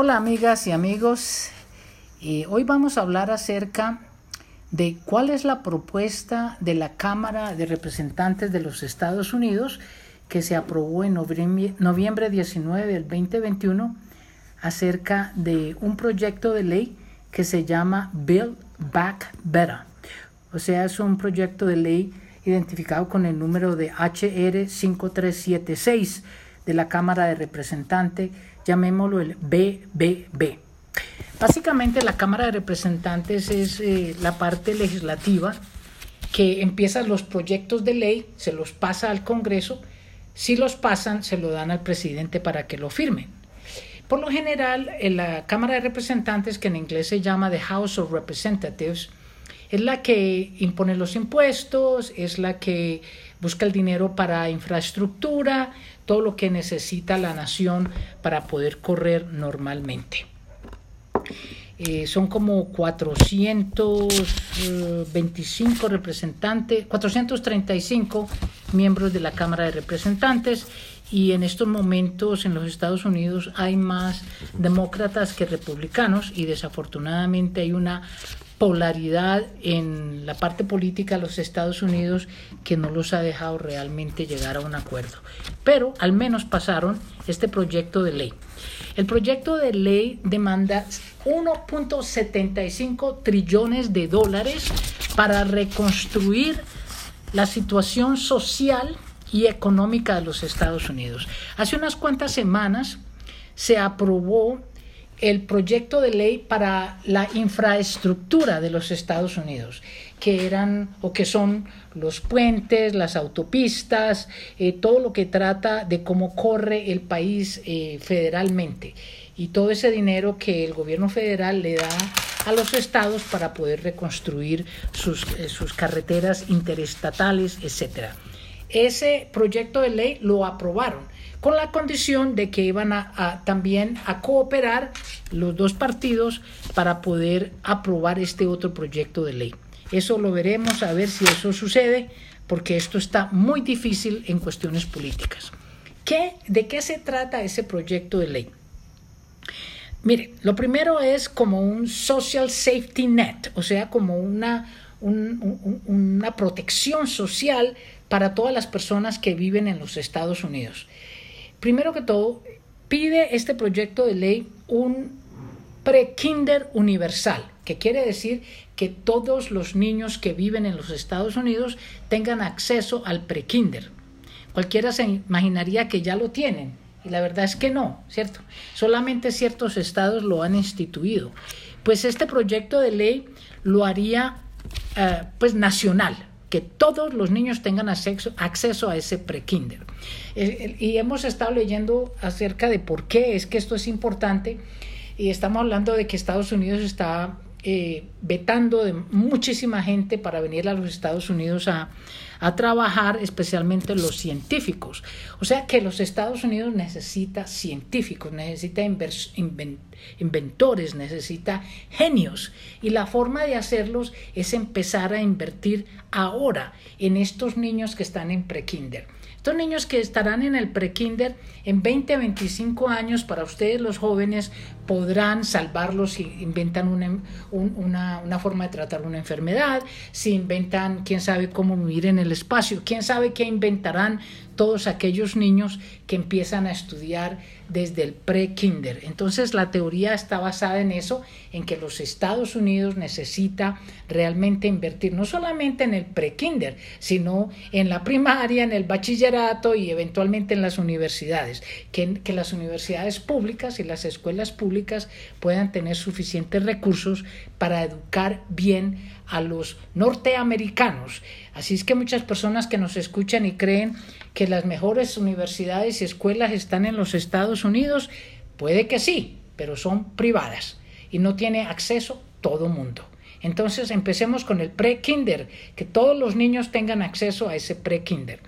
Hola amigas y amigos, eh, hoy vamos a hablar acerca de cuál es la propuesta de la Cámara de Representantes de los Estados Unidos que se aprobó en noviembre, noviembre 19 del 2021 acerca de un proyecto de ley que se llama Build Back Better. O sea, es un proyecto de ley identificado con el número de HR 5376 de la Cámara de Representantes, llamémoslo el BBB. Básicamente la Cámara de Representantes es eh, la parte legislativa que empieza los proyectos de ley, se los pasa al Congreso, si los pasan se lo dan al presidente para que lo firmen. Por lo general, en la Cámara de Representantes, que en inglés se llama The House of Representatives, es la que impone los impuestos, es la que busca el dinero para infraestructura, todo lo que necesita la nación para poder correr normalmente. Eh, son como 425 eh, representantes, 435 miembros de la Cámara de Representantes y en estos momentos en los Estados Unidos hay más demócratas que republicanos y desafortunadamente hay una polaridad en la parte política de los Estados Unidos que no los ha dejado realmente llegar a un acuerdo. Pero al menos pasaron este proyecto de ley. El proyecto de ley demanda 1.75 trillones de dólares para reconstruir la situación social y económica de los Estados Unidos. Hace unas cuantas semanas se aprobó el proyecto de ley para la infraestructura de los Estados Unidos, que eran o que son los puentes, las autopistas, eh, todo lo que trata de cómo corre el país eh, federalmente y todo ese dinero que el gobierno federal le da a los estados para poder reconstruir sus, eh, sus carreteras interestatales, etcétera. Ese proyecto de ley lo aprobaron con la condición de que iban a, también a cooperar los dos partidos para poder aprobar este otro proyecto de ley. Eso lo veremos a ver si eso sucede, porque esto está muy difícil en cuestiones políticas. ¿Qué, ¿De qué se trata ese proyecto de ley? Mire, lo primero es como un social safety net, o sea, como una, una protección social para todas las personas que viven en los Estados Unidos. Primero que todo, pide este proyecto de ley un pre-kinder universal, que quiere decir que todos los niños que viven en los Estados Unidos tengan acceso al pre-kinder. Cualquiera se imaginaría que ya lo tienen, y la verdad es que no, ¿cierto? Solamente ciertos estados lo han instituido. Pues este proyecto de ley lo haría eh, pues nacional, que todos los niños tengan acceso, acceso a ese pre-kinder. Eh, y hemos estado leyendo acerca de por qué es que esto es importante y estamos hablando de que Estados Unidos está eh, vetando de muchísima gente para venir a los Estados Unidos a, a trabajar, especialmente los científicos. O sea que los Estados Unidos necesita científicos, necesita inventores, necesita genios. Y la forma de hacerlos es empezar a invertir ahora en estos niños que están en prekinder. Estos niños que estarán en el prekinder en 20, 25 años, para ustedes los jóvenes, podrán salvarlos si inventan una, una, una, forma de tratar una enfermedad, si inventan, quién sabe cómo vivir en el espacio, quién sabe qué inventarán todos aquellos niños que empiezan a estudiar desde el pre-kinder. Entonces la teoría está basada en eso, en que los Estados Unidos necesita realmente invertir no solamente en el pre-kinder, sino en la primaria, en el bachillerato y eventualmente en las universidades, que, que las universidades públicas y las escuelas públicas puedan tener suficientes recursos para educar bien a los norteamericanos. Así es que muchas personas que nos escuchan y creen que las mejores universidades y escuelas están en los Estados Unidos, puede que sí, pero son privadas y no tiene acceso todo mundo. Entonces empecemos con el pre-kinder, que todos los niños tengan acceso a ese pre-kinder.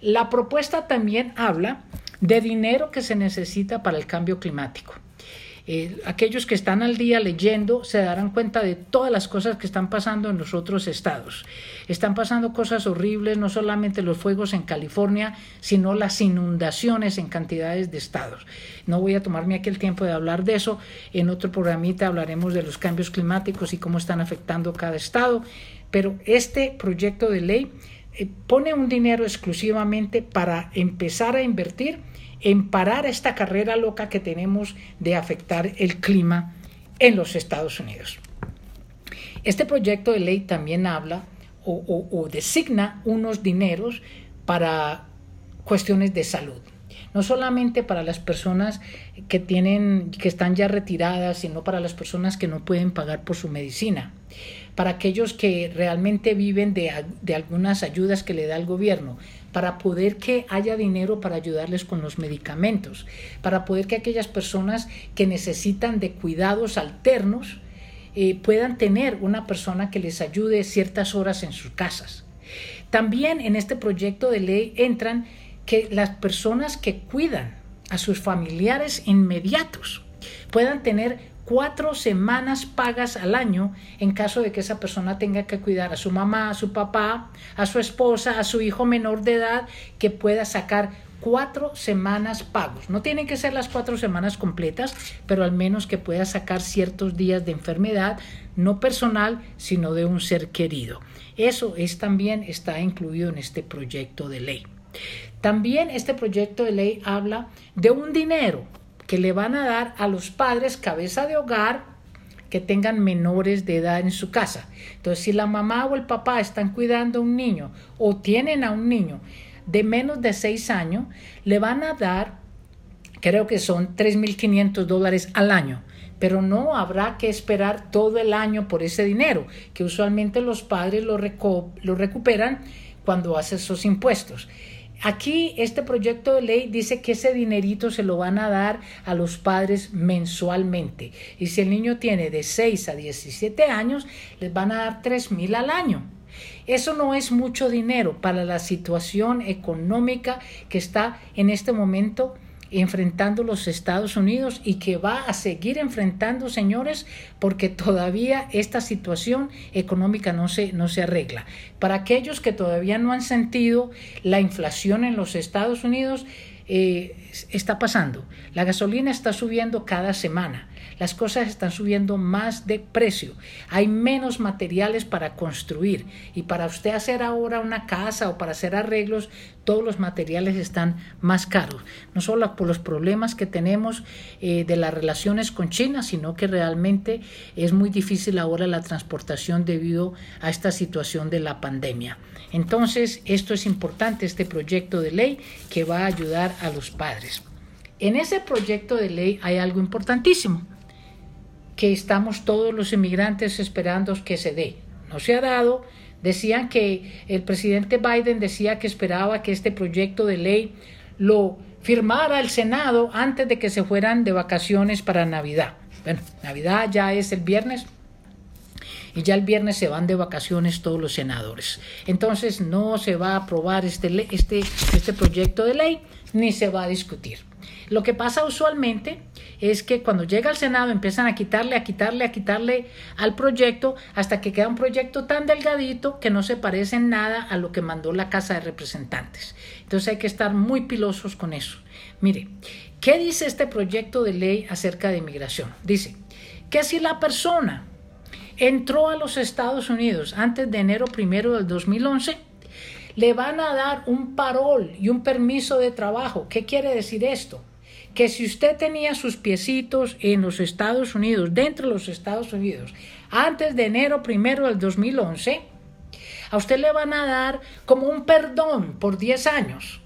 La propuesta también habla de dinero que se necesita para el cambio climático. Eh, aquellos que están al día leyendo se darán cuenta de todas las cosas que están pasando en los otros estados. Están pasando cosas horribles, no solamente los fuegos en California, sino las inundaciones en cantidades de estados. No voy a tomarme aquí el tiempo de hablar de eso. En otro programita hablaremos de los cambios climáticos y cómo están afectando cada estado. Pero este proyecto de ley eh, pone un dinero exclusivamente para empezar a invertir en parar esta carrera loca que tenemos de afectar el clima en los Estados Unidos. Este proyecto de ley también habla o, designa unos dineros para cuestiones de salud no solamente para las personas que tienen que están ya retiradas, sino para las personas que no pueden pagar por su medicina para aquellos que realmente viven de, algunas ayudas que le da el gobierno, para poder que haya dinero para ayudarles con los medicamentos, para poder que aquellas personas que necesitan de cuidados alternos eh, puedan tener una persona que les ayude ciertas horas en sus casas. También en este proyecto de ley entran que las personas que cuidan a sus familiares inmediatos puedan tener cuatro semanas pagas al año en caso de que esa persona tenga que cuidar a su mamá, a su papá, a su esposa, a su hijo menor de edad, que pueda sacar cuatro semanas pagos. No tienen que ser las cuatro semanas completas, pero al menos que pueda sacar ciertos días de enfermedad, no personal, sino de un ser querido. Eso es también está incluido en este proyecto de ley. También este proyecto de ley habla de un dinero que le van a dar a los padres cabeza de hogar que tengan menores de edad en su casa. Entonces, si la mamá o el papá están cuidando a un niño o tienen a un niño de menos de seis años, le van a dar, creo que son 3.500 dólares al año pero no habrá que esperar todo el año por ese dinero, que usualmente los padres lo, lo recuperan cuando hacen sus impuestos. Aquí este proyecto de ley dice que ese dinerito se lo van a dar a los padres mensualmente. Y si el niño tiene de 6 a 17 años, les van a dar 3 mil al año. Eso no es mucho dinero para la situación económica que está en este momento enfrentando los Estados Unidos y que va a seguir enfrentando, señores, porque todavía esta situación económica no se, no se arregla. Para aquellos que todavía no han sentido la inflación en los Estados Unidos, eh, está pasando. La gasolina está subiendo cada semana. Las cosas están subiendo más de precio. Hay menos materiales para construir. Y para usted hacer ahora una casa o para hacer arreglos, todos los materiales están más caros. No solo por los problemas que tenemos eh, de las relaciones con China, sino que realmente es muy difícil ahora la transportación debido a esta situación de la pandemia. Entonces, esto es importante, este proyecto de ley que va a ayudar a los padres. En ese proyecto de ley hay algo importantísimo que estamos todos los inmigrantes esperando que se dé. No se ha dado. Decían que el presidente Biden decía que esperaba que este proyecto de ley lo firmara el Senado antes de que se fueran de vacaciones para Navidad. Bueno, Navidad ya es el viernes y ya el viernes se van de vacaciones todos los senadores. Entonces no se va a aprobar este, este, este proyecto de ley ni se va a discutir. Lo que pasa usualmente es que cuando llega al Senado empiezan a quitarle, a quitarle, a quitarle al proyecto hasta que queda un proyecto tan delgadito que no se parece en nada a lo que mandó la Casa de Representantes. Entonces hay que estar muy pilosos con eso. Mire, ¿qué dice este proyecto de ley acerca de inmigración? Dice que si la persona entró a los Estados Unidos antes de enero primero del 2011, le van a dar un parol y un permiso de trabajo. ¿Qué quiere decir esto? Que si usted tenía sus piecitos en los Estados Unidos, dentro de los Estados Unidos, antes de enero primero del 2011, a usted le van a dar como un perdón por 10 años,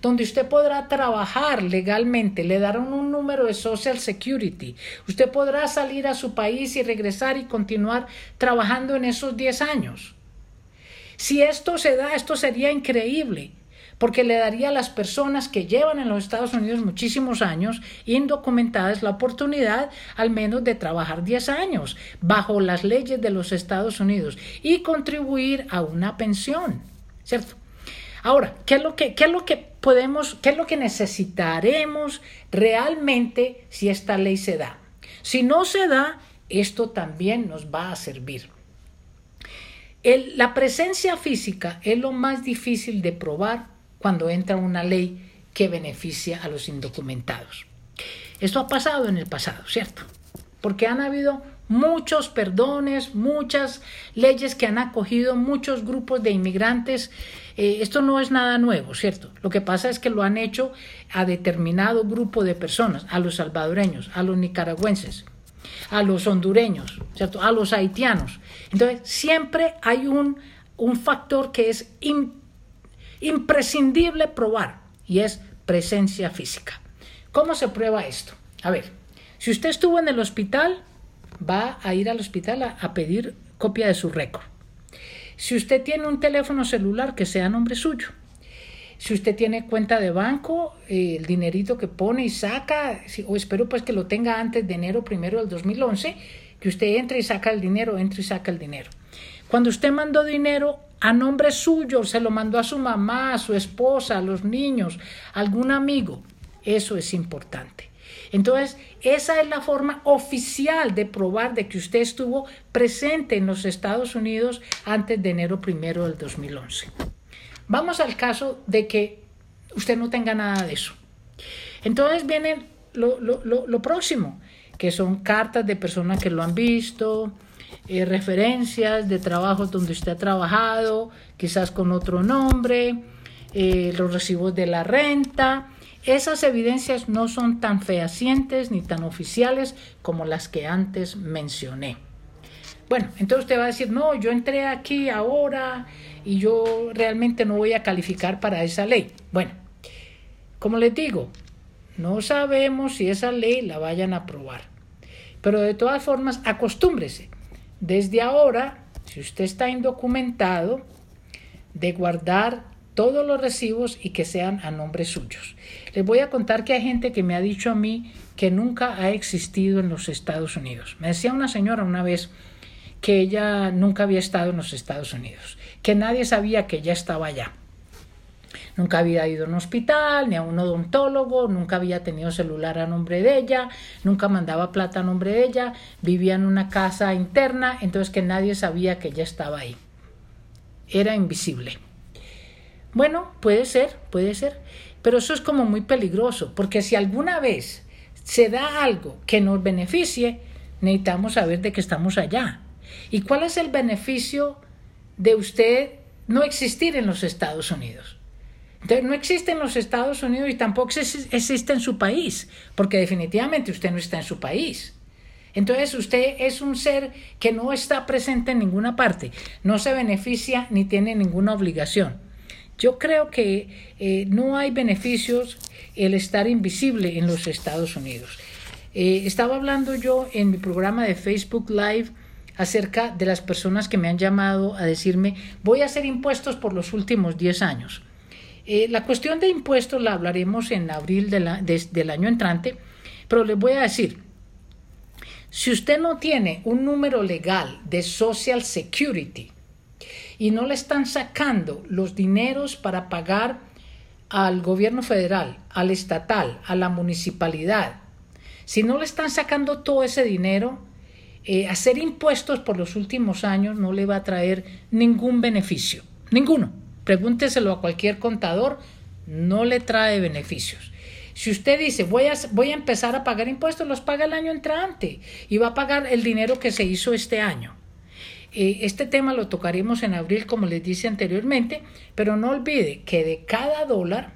donde usted podrá trabajar legalmente, le darán un número de Social Security, usted podrá salir a su país y regresar y continuar trabajando en esos 10 años. Si esto se da, esto sería increíble, porque le daría a las personas que llevan en los Estados Unidos muchísimos años indocumentadas la oportunidad al menos de trabajar 10 años bajo las leyes de los Estados Unidos y contribuir a una pensión, ¿cierto? Ahora, ¿qué es lo que, qué es lo que podemos, qué es lo que necesitaremos realmente si esta ley se da? Si no se da, esto también nos va a servir. la presencia física es lo más difícil de probar cuando entra una ley que beneficia a los indocumentados. Esto ha pasado en el pasado, ¿cierto? Porque han habido muchos perdones, muchas leyes que han acogido muchos grupos de inmigrantes. Eh, esto no es nada nuevo, ¿cierto? Lo que pasa es que lo han hecho a determinado grupo de personas, a los salvadoreños, a los nicaragüenses, a los hondureños, ¿cierto? A los haitianos. Entonces, siempre hay un, un factor que es imprescindible probar y es presencia física. ¿Cómo se prueba esto? A ver, si usted estuvo en el hospital, va a ir al hospital a, pedir copia de su récord. Si usted tiene un teléfono celular que sea nombre suyo, si usted tiene cuenta de banco, eh, el dinerito que pone y saca, o espero pues que lo tenga antes de enero primero del 2011, que usted entre y saca el dinero, entre y saca el dinero. Cuando usted mandó dinero a nombre suyo, se lo mandó a su mamá, a su esposa, a los niños, a algún amigo, eso es importante. Entonces, esa es la forma oficial de probar de que usted estuvo presente en los Estados Unidos antes de enero primero del 2011. Vamos al caso de que usted no tenga nada de eso. Entonces viene lo, lo próximo, que son cartas de personas que lo han visto, eh, referencias de trabajos donde usted ha trabajado, quizás con otro nombre, eh, los recibos de la renta, esas evidencias no son tan fehacientes ni tan oficiales como las que antes mencioné. Bueno, entonces usted va a decir, no, yo entré aquí ahora y yo realmente no voy a calificar para esa ley. Bueno, como les digo, no sabemos si esa ley la vayan a aprobar. Pero de todas formas, acostúmbrese. Desde ahora, si usted está indocumentado, de guardar todos los recibos y que sean a nombre suyos. Les voy a contar que hay gente que me ha dicho a mí que nunca ha existido en los Estados Unidos. Me decía una señora una vez que ella nunca había estado en los Estados Unidos, que nadie sabía que ella estaba allá. Nunca había ido a un hospital, ni a un odontólogo, nunca había tenido celular a nombre de ella, nunca mandaba plata a nombre de ella, vivía en una casa interna, entonces que nadie sabía que ella estaba ahí. Era invisible. Bueno, puede ser, puede ser, pero eso es como muy peligroso, porque si alguna vez se da algo que nos beneficie, necesitamos saber de que estamos allá. ¿Y cuál es el beneficio de usted no existir en los Estados Unidos? Entonces, no existe en los Estados Unidos y tampoco existe en su país, porque definitivamente usted no está en su país. Entonces usted es un ser que no está presente en ninguna parte, no se beneficia ni tiene ninguna obligación. Yo creo que eh, no hay beneficios el estar invisible en los Estados Unidos. Eh, estaba hablando yo en mi programa de Facebook Live acerca de las personas que me han llamado a decirme voy a hacer impuestos por los últimos 10 años. Eh, la cuestión de impuestos la hablaremos en abril del año entrante, pero les voy a decir, si usted no tiene un número legal de Social Security, y no le están sacando los dineros para pagar al gobierno federal, al estatal, a la municipalidad, si no le están sacando todo ese dinero, eh, hacer impuestos por los últimos años no le va a traer ningún beneficio, ninguno. Pregúnteselo a cualquier contador, no le trae beneficios. Si usted dice voy a, voy a empezar a pagar impuestos, los paga el año entrante y va a pagar el dinero que se hizo este año. Eh, este tema lo tocaremos en abril, como les dije anteriormente, pero no olvide que de cada dólar,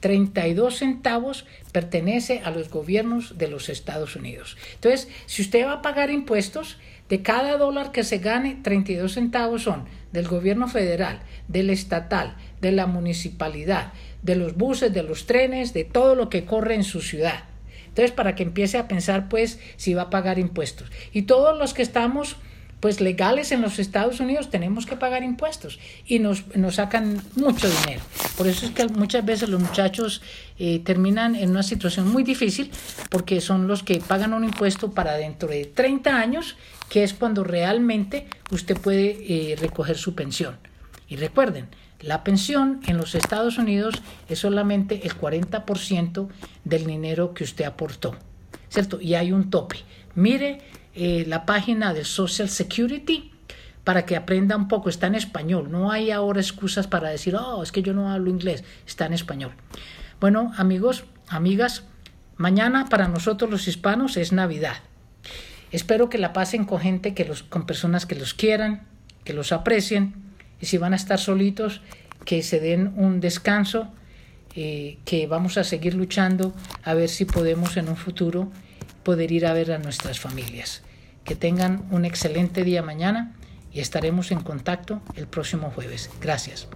32 centavos pertenece a los gobiernos de los Estados Unidos. Entonces, si usted va a pagar impuestos, de cada dólar que se gane, 32 centavos son del gobierno federal, del estatal, de la municipalidad, de los buses, de los trenes, de todo lo que corre en su ciudad. Entonces, para que empiece a pensar, pues, si va a pagar impuestos. Y todos los que estamos pues legales en los Estados Unidos tenemos que pagar impuestos y nos, nos sacan mucho dinero. Por eso es que muchas veces los muchachos eh, terminan en una situación muy difícil porque son los que pagan un impuesto para dentro de 30 años, que es cuando realmente usted puede eh, recoger su pensión. Y recuerden, la pensión en los Estados Unidos es solamente el 40% del dinero que usted aportó. ¿cierto? Y hay un tope. Mire eh, la página de Social Security para que aprenda un poco, está en español, no hay ahora excusas para decir, oh, es que yo no hablo inglés, está en español. Bueno, amigos, amigas, mañana para nosotros los hispanos es Navidad. Espero que la pasen con gente que los, con personas que los quieran, que los aprecien, y si van a estar solitos, que se den un descanso, eh, que vamos a seguir luchando a ver si podemos en un futuro poder ir a ver a nuestras familias. Que tengan un excelente día mañana y estaremos en contacto el próximo jueves. Gracias.